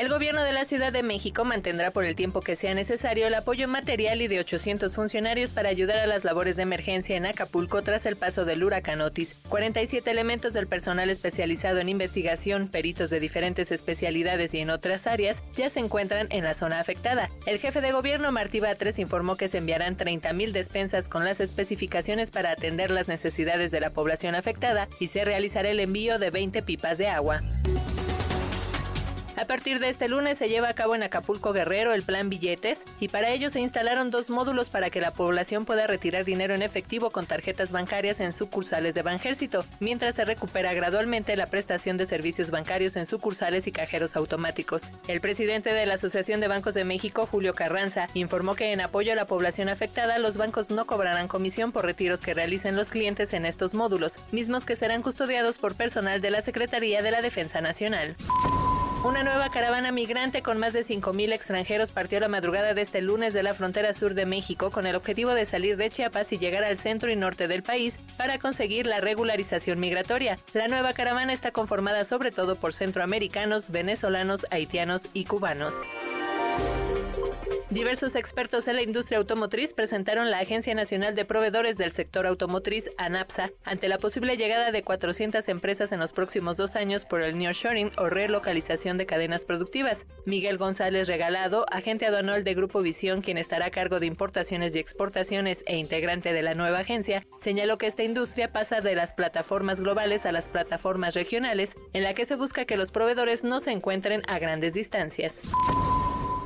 El gobierno de la Ciudad de México mantendrá por el tiempo que sea necesario el apoyo material y de 800 funcionarios para ayudar a las labores de emergencia en Acapulco tras el paso del huracán Otis. 47 elementos del personal especializado en investigación, peritos de diferentes especialidades y en otras áreas ya se encuentran en la zona afectada. El jefe de gobierno Martí Batres informó que se enviarán 30.000 despensas con las especificaciones para atender las necesidades de la población afectada y se realizará el envío de 20 pipas de agua. A partir de este lunes se lleva a cabo en Acapulco Guerrero el plan billetes y para ello se instalaron dos módulos para que la población pueda retirar dinero en efectivo con tarjetas bancarias en sucursales de Banjército, mientras se recupera gradualmente la prestación de servicios bancarios en sucursales y cajeros automáticos. El presidente de la Asociación de Bancos de México, Julio Carranza, informó que en apoyo a la población afectada los bancos no cobrarán comisión por retiros que realicen los clientes en estos módulos, mismos que serán custodiados por personal de la Secretaría de la Defensa Nacional. Una nueva caravana migrante con más de 5.000 extranjeros partió la madrugada de este lunes de la frontera sur de México con el objetivo de salir de Chiapas y llegar al centro y norte del país para conseguir la regularización migratoria. La nueva caravana está conformada sobre todo por centroamericanos, venezolanos, haitianos y cubanos. Diversos expertos en la industria automotriz presentaron la Agencia Nacional de Proveedores del Sector Automotriz, ANAPSA, ante la posible llegada de 400 empresas en los próximos dos años por el nearshoring o relocalización de cadenas productivas. Miguel González Regalado, agente aduanal de Grupo Visión, quien estará a cargo de importaciones y exportaciones e integrante de la nueva agencia, señaló que esta industria pasa de las plataformas globales a las plataformas regionales, en la que se busca que los proveedores no se encuentren a grandes distancias.